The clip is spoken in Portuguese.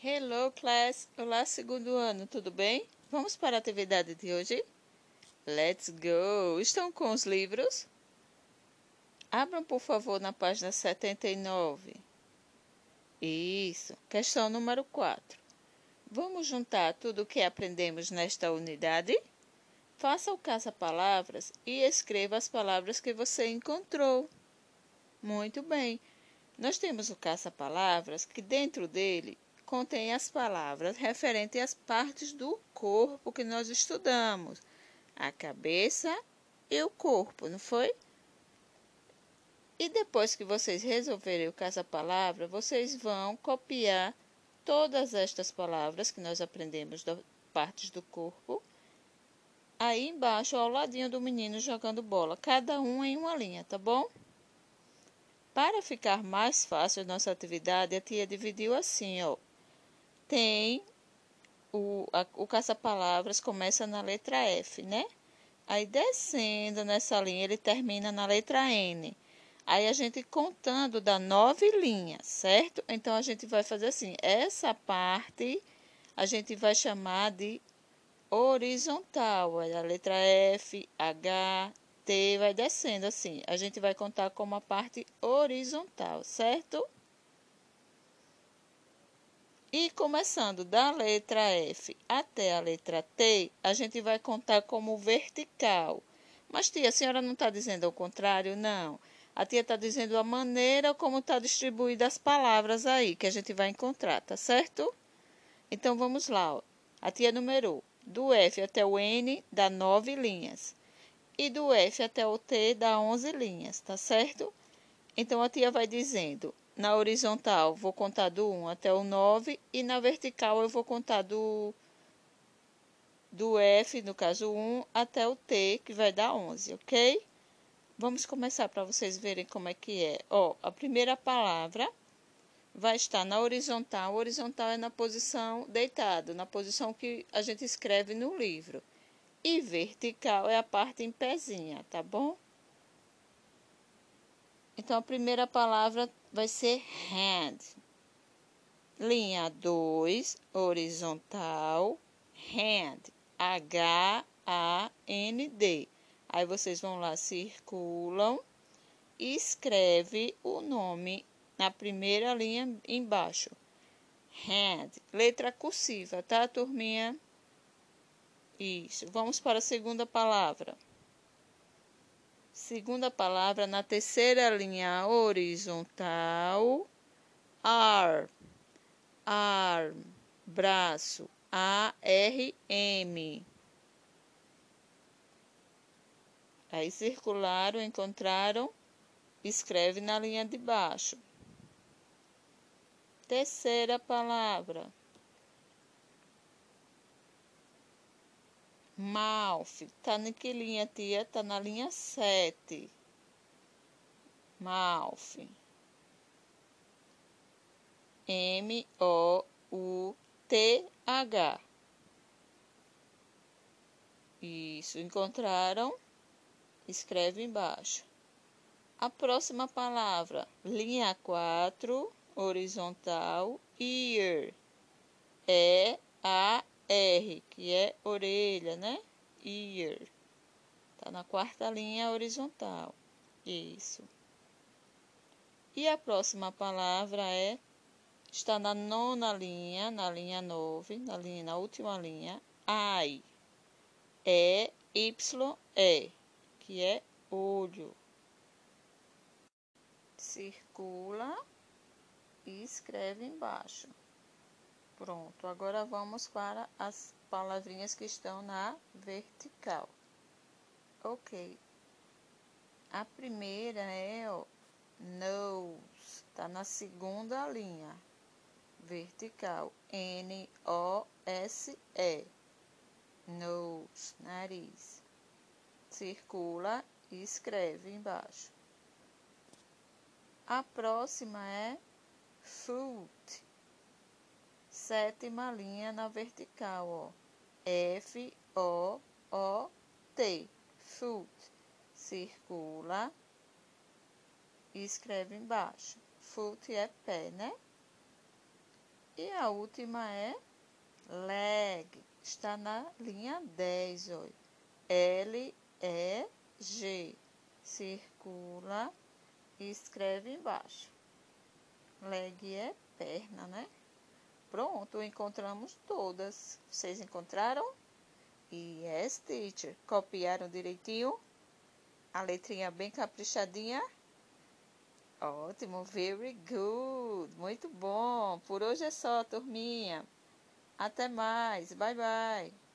Hello, class! Olá, segundo ano, tudo bem? Vamos para a atividade de hoje? Let's go! Estão com os livros? Abram, por favor, na página 79. Isso, questão número 4. Vamos juntar tudo o que aprendemos nesta unidade? Faça o caça-palavras e escreva as palavras que você encontrou. Muito bem. Nós temos o caça-palavras que dentro dele contém as palavras referentes às partes do corpo que nós estudamos, a cabeça e o corpo, não foi? E depois que vocês resolverem o caça-palavra, vocês vão copiar todas estas palavras que nós aprendemos das partes do corpo aí embaixo ao ladinho do menino jogando bola, cada um em uma linha, tá bom? Para ficar mais fácil a nossa atividade, a tia dividiu assim, ó. Tem o, o caça-palavras começa na letra F, né? Aí descendo nessa linha, ele termina na letra N. Aí a gente contando dá nove linhas, certo? Então a gente vai fazer assim: essa parte a gente vai chamar de horizontal. a letra F, H, T vai descendo assim. A gente vai contar como a parte horizontal, certo? E começando da letra F até a letra T, a gente vai contar como vertical. Mas, tia, a senhora não está dizendo ao contrário? Não. A tia está dizendo a maneira como está distribuída as palavras aí, que a gente vai encontrar, tá certo? Então, vamos lá. Ó. A tia numerou. Do F até o N dá nove linhas. E do F até o T dá onze linhas, tá certo? Então, a tia vai dizendo, na horizontal, vou contar do 1 até o 9, e na vertical, eu vou contar do, do F, no caso 1, até o T, que vai dar 11, ok? Vamos começar para vocês verem como é que é. Ó, a primeira palavra vai estar na horizontal. horizontal é na posição deitado, na posição que a gente escreve no livro. E vertical é a parte em pezinha, tá bom? Então, a primeira palavra vai ser hand. Linha 2, horizontal, hand. H-A-N-D. Aí vocês vão lá, circulam e escreve o nome na primeira linha embaixo. Hand, letra cursiva, tá, turminha? Isso. Vamos para a segunda palavra. Segunda palavra na terceira linha horizontal. Arm, arm, braço. A-R-M. Aí circularam, encontraram, escreve na linha de baixo. Terceira palavra. Mouth. Tá na que linha, tia? Tá na linha 7. Mouth. M-O-U-T-H. Isso, encontraram? Escreve embaixo. A próxima palavra, linha 4 horizontal, ear, E A R, que é orelha, né? Ear. Tá na quarta linha horizontal. Isso. E a próxima palavra é está na nona linha, na linha 9, na linha na última linha, I. É Y E, que é olho. Circula e escreve embaixo. Pronto, agora vamos para as palavrinhas que estão na vertical. Ok. A primeira é o nose, tá na segunda linha vertical. N-O-S-E. Nose, nariz. Circula e escreve embaixo. A próxima é foot. Sétima linha na vertical, ó. F O O T. Foot. Circula e escreve embaixo. Foot é pé, né? E a última é leg. Está na linha 10, olha. L, E, G. Circula e escreve embaixo. Leg é perna, né? Pronto, encontramos todas. Vocês encontraram? Yes, teacher. Copiaram direitinho? A letrinha bem caprichadinha? Ótimo, very good. Muito bom. Por hoje é só, turminha. Até mais. Bye, bye.